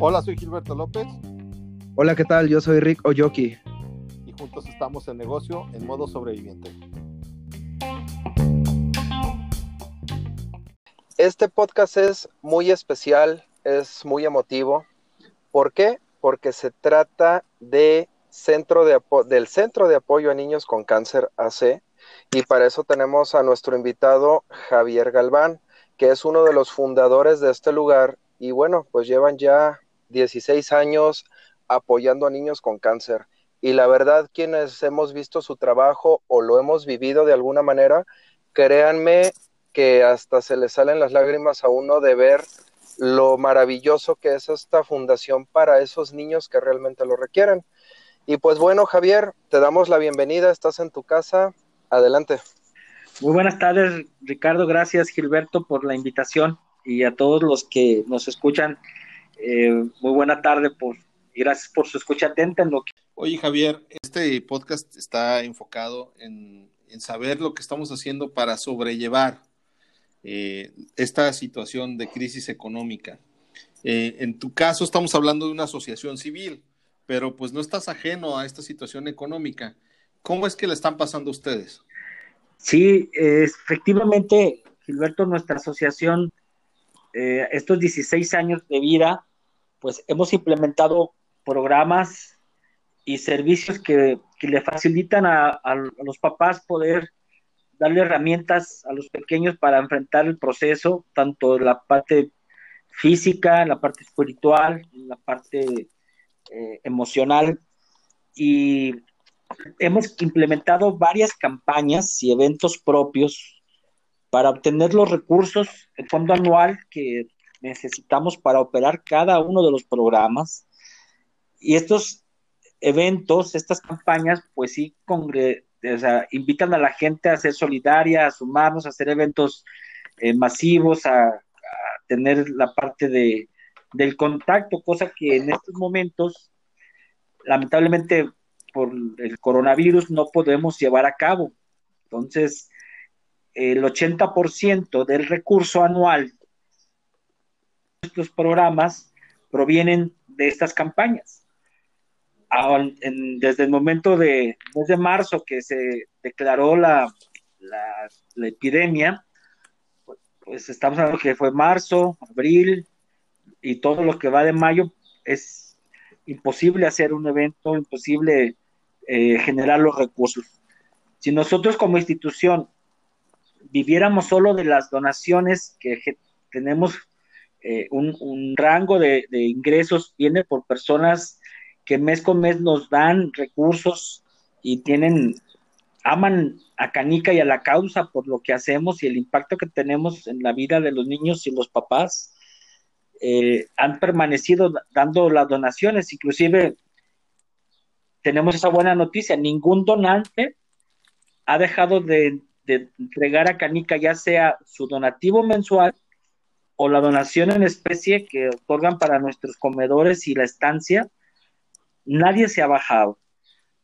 Hola, soy Gilberto López. Hola, ¿qué tal? Yo soy Rick Oyoki. Y juntos estamos en negocio en modo sobreviviente. Este podcast es muy especial, es muy emotivo. ¿Por qué? Porque se trata de centro de del Centro de Apoyo a Niños con Cáncer AC y para eso tenemos a nuestro invitado Javier Galván, que es uno de los fundadores de este lugar y bueno, pues llevan ya 16 años apoyando a niños con cáncer. Y la verdad, quienes hemos visto su trabajo o lo hemos vivido de alguna manera, créanme que hasta se le salen las lágrimas a uno de ver lo maravilloso que es esta fundación para esos niños que realmente lo requieren. Y pues bueno, Javier, te damos la bienvenida, estás en tu casa, adelante. Muy buenas tardes, Ricardo, gracias Gilberto por la invitación y a todos los que nos escuchan eh, muy buena tarde por, y gracias por su escucha atenta en lo que... Oye Javier, este podcast está enfocado en, saber lo que estamos haciendo para sobrellevar eh, esta situación de crisis económica. Eh, en tu caso estamos hablando de una asociación civil, pero pues no estás ajeno a esta situación económica. ¿Cómo es que le están pasando ustedes? Sí, efectivamente, Gilberto, nuestra asociación, estos 16 años de vida, pues hemos implementado programas y servicios que, le facilitan a, los papás poder darle herramientas a los pequeños para enfrentar el proceso, tanto la parte física, la parte espiritual, la parte eh, emocional. Y hemos implementado varias campañas y eventos propios para obtener los recursos, el fondo anual que necesitamos para operar cada uno de los programas. Y estos eventos, estas campañas, pues sí, invitan a la gente a ser solidaria, a sumarnos, a hacer eventos eh, masivos, a, tener la parte de, del contacto, cosa que en estos momentos, lamentablemente, por el coronavirus no podemos llevar a cabo. Entonces, el 80% del recurso anual estos programas provienen de estas campañas. desde el momento de, desde marzo que se declaró la, la, epidemia, pues estamos hablando que fue marzo, abril y todo lo que va de mayo, es imposible hacer un evento, imposible eh, generar los recursos. Si nosotros como institución viviéramos solo de las donaciones que tenemos eh, un, rango de, ingresos viene por personas que mes con mes nos dan recursos y tienen, aman a Canica y a la causa por lo que hacemos y el impacto que tenemos en la vida de los niños y los papás. Eh, han permanecido dando las donaciones, inclusive tenemos esa buena noticia, ningún donante ha dejado de, entregar a Canica ya sea su donativo mensual o la donación en especie que otorgan para nuestros comedores y la estancia, nadie se ha bajado.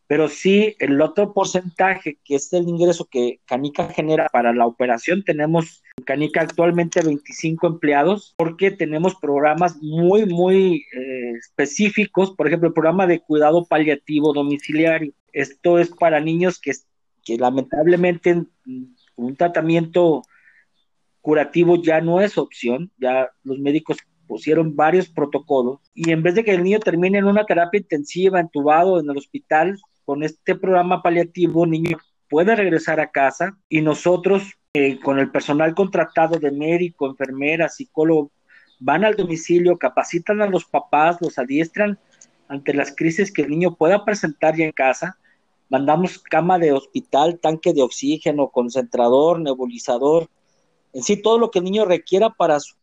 Pero sí, el otro porcentaje, que es el ingreso que Canica genera para la operación, tenemos en Canica actualmente 25 empleados, porque tenemos programas muy, muy eh, específicos, por ejemplo, el programa de cuidado paliativo domiciliario. Esto es para niños que, que lamentablemente un tratamiento curativo ya no es opción, ya los médicos pusieron varios protocolos y en vez de que el niño termine en una terapia intensiva, entubado en el hospital, con este programa paliativo, el niño puede regresar a casa y nosotros con el personal contratado de médico, enfermera, psicólogo, van al domicilio, capacitan a los papás, los adiestran ante las crisis que el niño pueda presentar ya en casa. Mandamos cama de hospital, tanque de oxígeno, concentrador, nebulizador, en sí todo lo que el niño requiera para su,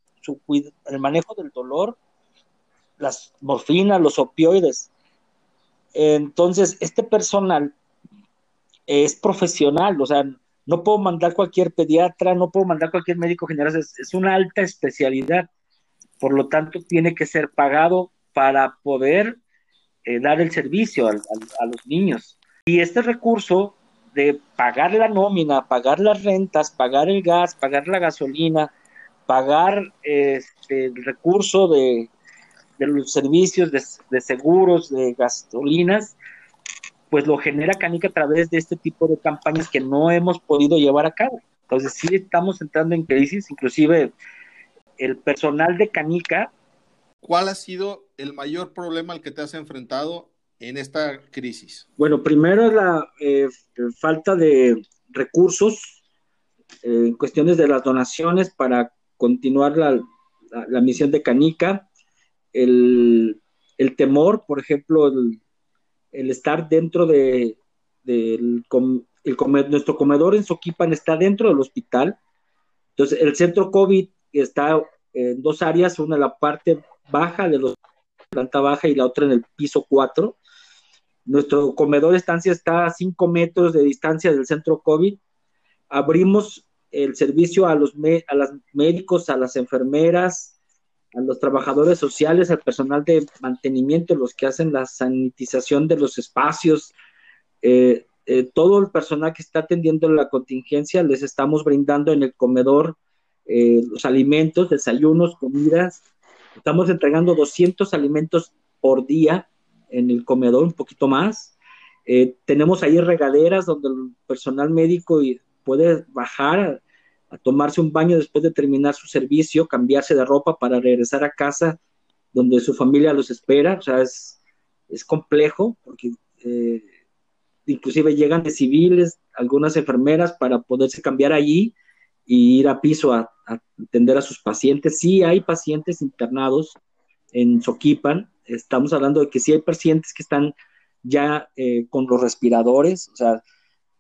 el manejo del dolor, las morfinas, los opioides. Entonces, este personal es profesional, o sea, no puedo mandar cualquier pediatra, no puedo mandar cualquier médico general, es, una alta especialidad, por lo tanto tiene que ser pagado para poder eh, dar el servicio a los niños. Y este recurso de pagar la nómina, pagar las rentas, pagar el gas, pagar la gasolina, pagar este, el recurso de, los servicios de, seguros, de gasolinas, pues lo genera Canica a través de este tipo de campañas que no hemos podido llevar a cabo. Entonces sí estamos entrando en crisis, inclusive el personal de Canica. ¿Cuál ha sido el mayor problema al que te has enfrentado en esta crisis? Bueno, primero la eh, falta de recursos eh, en cuestiones de las donaciones para continuar la, misión de Canica, el, temor, por ejemplo, el, estar dentro de, nuestro comedor en Soquipan está dentro del hospital. Entonces, el centro COVID está en dos áreas, una en la parte baja de la planta baja y la otra en el piso 4. Nuestro comedor de estancia está a 5 metros de distancia del centro COVID. Abrimos el servicio a los a los médicos, a las enfermeras, a los trabajadores sociales, al personal de mantenimiento, los que hacen la sanitización de los espacios, eh, eh, todo el personal que está atendiendo la contingencia, les estamos brindando en el comedor eh, los alimentos, desayunos, comidas. Estamos entregando 200 alimentos por día en el comedor, un poquito más. tenemos ahí regaderas donde el personal médico puede bajar a tomarse un baño después de terminar su servicio, cambiarse de ropa para regresar a casa donde su familia los espera. O sea, es, es complejo porque eh, inclusive llegan de civiles, algunas enfermeras para poderse cambiar allí y ir a piso a, atender a sus pacientes. Sí hay pacientes internados en Soquipan. Estamos hablando de que sí hay pacientes que están ya eh, con los respiradores, o sea,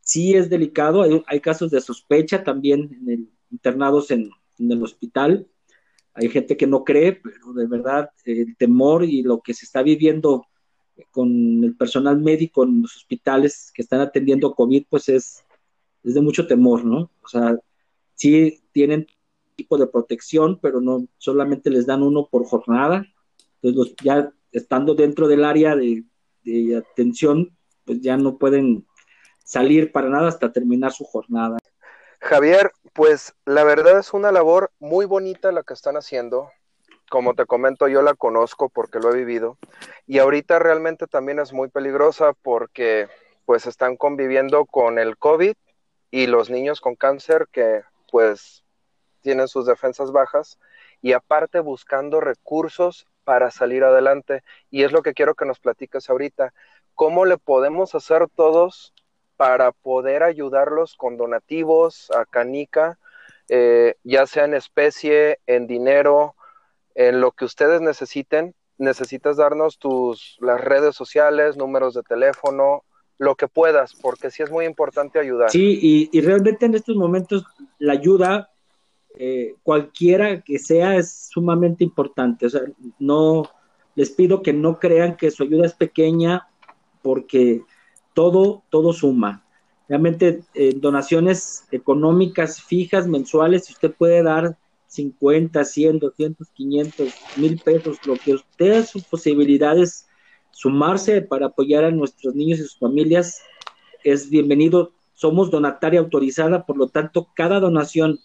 sí es delicado, hay, casos de sospecha también en el, internados en, el hospital, hay gente que no cree, pero de verdad el temor y lo que se está viviendo con el personal médico en los hospitales que están atendiendo COVID, pues es, es de mucho temor, ¿no? O sea, sí tienen tipo de protección, pero no solamente les dan uno por jornada. Entonces, ya estando dentro del área de atención, pues ya no pueden salir para nada hasta terminar su jornada. Javier, pues la verdad es una labor muy bonita la que están haciendo. Como te comento, yo la conozco porque lo he vivido. Y ahorita realmente también es muy peligrosa porque pues están conviviendo con el COVID y los niños con cáncer que pues tienen sus defensas bajas y aparte buscando recursos para salir adelante. Y es lo que quiero que nos platiques ahorita. ¿Cómo le podemos hacer todos para poder ayudarlos con donativos a Canica, eh, ya sea en especie, en dinero, en lo que ustedes necesiten. Necesitas darnos tus las redes sociales, números de teléfono, lo que puedas, porque sí es muy importante ayudar. Sí, y, realmente en estos momentos la ayuda, eh, cualquiera que sea, es sumamente importante. O sea, no les pido que no crean que su ayuda es pequeña, porque todo, todo suma. Realmente eh, donaciones económicas fijas mensuales, usted puede dar 50, 100, 200, 500, mil pesos, lo que usted sus posibilidades, sumarse para apoyar a nuestros niños y sus familias, es bienvenido. Somos donataria autorizada, por lo tanto, cada donación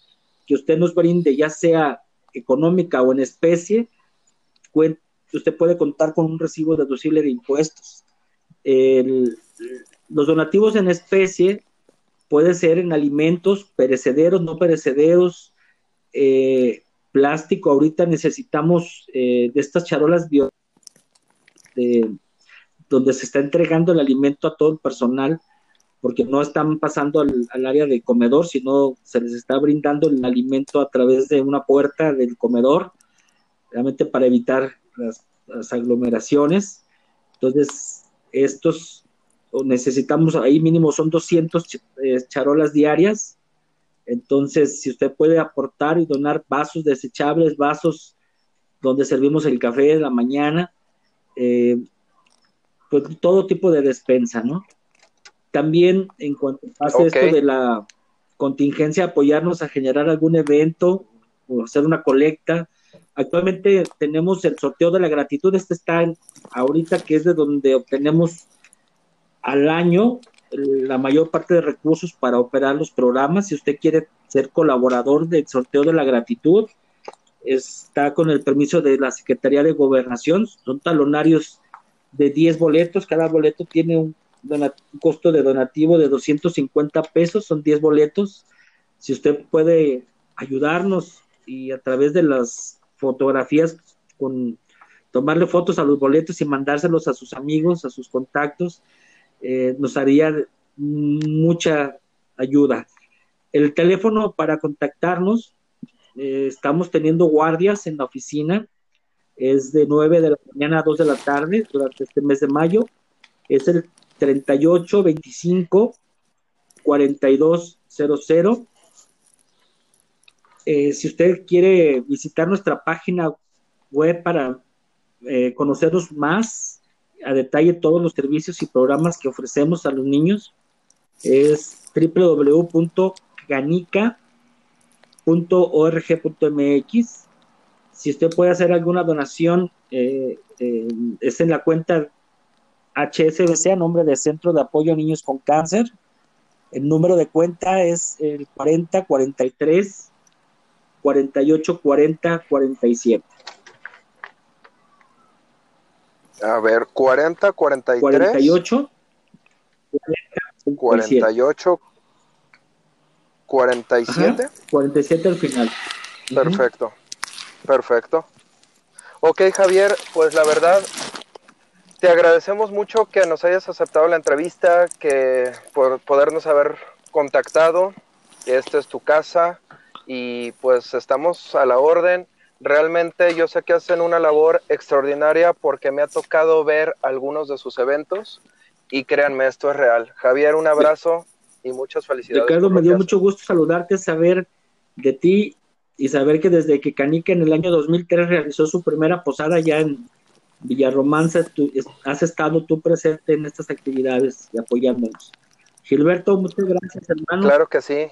que usted nos brinde, ya sea económica o en especie, usted puede contar con un recibo deducible de impuestos. El, los donativos en especie puede ser en alimentos perecederos, no perecederos, eh, plástico. Ahorita necesitamos eh, de estas charolas bio donde se está entregando el alimento a todo el personal, porque no están pasando al, área de comedor, sino se les está brindando el alimento a través de una puerta del comedor, realmente para evitar las, las aglomeraciones. Entonces, estos necesitamos ahí mínimo son 200 eh, charolas diarias. Entonces, si usted puede aportar y donar vasos desechables, vasos donde servimos el café de la mañana, eh, pues todo tipo de despensa, ¿no? También en cuanto pase esto de la contingencia, apoyarnos a generar algún evento o hacer una colecta. Actualmente tenemos el sorteo de la gratitud, este está ahorita que es de donde obtenemos al año la mayor parte de recursos para operar los programas. Si usted quiere ser colaborador del sorteo de la gratitud, está con el permiso de la Secretaría de Gobernación, son talonarios de 10 boletos, cada boleto tiene un, costo de donativo de 250 pesos, son 10 boletos. Si usted puede ayudarnos y a través de las fotografías, con tomarle fotos a los boletos y mandárselos a sus amigos, a sus contactos, eh, nos haría mucha ayuda. El teléfono para contactarnos, eh, estamos teniendo guardias en la oficina, es de 9 de la mañana a 2 de la tarde durante este mes de mayo, es el 38 25 42 00. si usted quiere visitar nuestra página web para eh, conocernos más a detalle todos los servicios y programas que ofrecemos a los niños, es www.ganica.org.mx. Si usted puede hacer alguna donación, eh, eh, es en la cuenta HSBC a nombre del Centro de Apoyo a Niños con Cáncer. El número de cuenta es el 4043 48 40 47. A ver, 40 43 48 48 47 47 al final. Perfecto. Perfecto. Ok, Javier, pues la verdad, te agradecemos mucho que nos hayas aceptado la entrevista, que por podernos haber contactado. Esta es tu casa y pues estamos a la orden. Realmente yo sé que hacen una labor extraordinaria porque me ha tocado ver algunos de sus eventos y créanme, esto es real. Javier, un abrazo y muchas felicidades. Ricardo, me dio mucho gusto saludarte, saber de ti y saber que desde que Canica en el año 2003 realizó su primera posada ya en Villarromance, has estado tú presente en estas actividades y apoyándonos. Gilberto, muchas gracias, hermano. Claro que sí.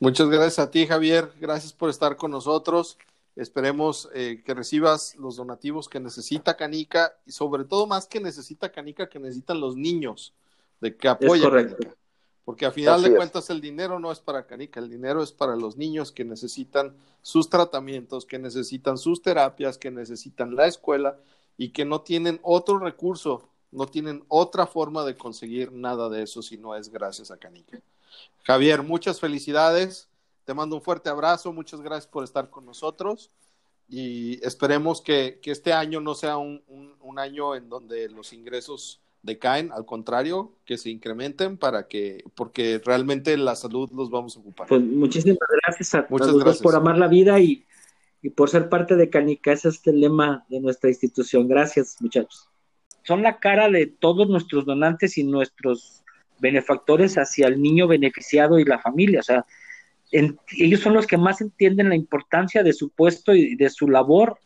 Muchas gracias a ti, Javier. Gracias por estar con nosotros. Esperemos eh, que recibas los donativos que necesita Canica y sobre todo más que necesita Canica, que necesitan los niños de que apoyen Canica. Porque a final de cuentas el dinero no es para Canica, el dinero es para los niños que necesitan sus tratamientos, que necesitan sus terapias, que necesitan la escuela y que no tienen otro recurso, no tienen otra forma de conseguir nada de eso si no es gracias a Canica. Javier, muchas felicidades, te mando un fuerte abrazo, muchas gracias por estar con nosotros y esperemos que, este año no sea un año en donde los ingresos decaen, al contrario, que se incrementen para que, porque realmente la salud los vamos a ocupar. Pues muchísimas gracias a, todos por amar la vida y, por ser parte de Canica. Ese es el lema de nuestra institución. Gracias, muchachos. Son la cara de todos nuestros donantes y nuestros benefactores hacia el niño beneficiado y la familia. O sea, ellos son los que más entienden la importancia de su puesto y de su labor,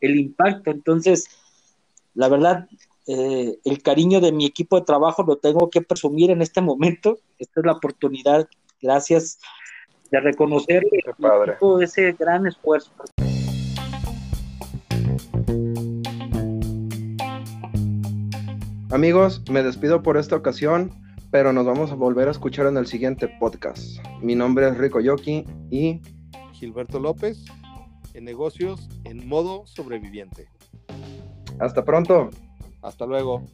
el impacto. Entonces, la verdad, eh, el cariño de mi equipo de trabajo lo tengo que presumir en este momento. Esta es la oportunidad, gracias, de reconocer todo ese gran esfuerzo. Amigos, me despido por esta ocasión, pero nos vamos a volver a escuchar en el siguiente podcast. Mi nombre es Rico Yoki y Gilberto López, en negocios en modo sobreviviente. Hasta pronto. Hasta luego.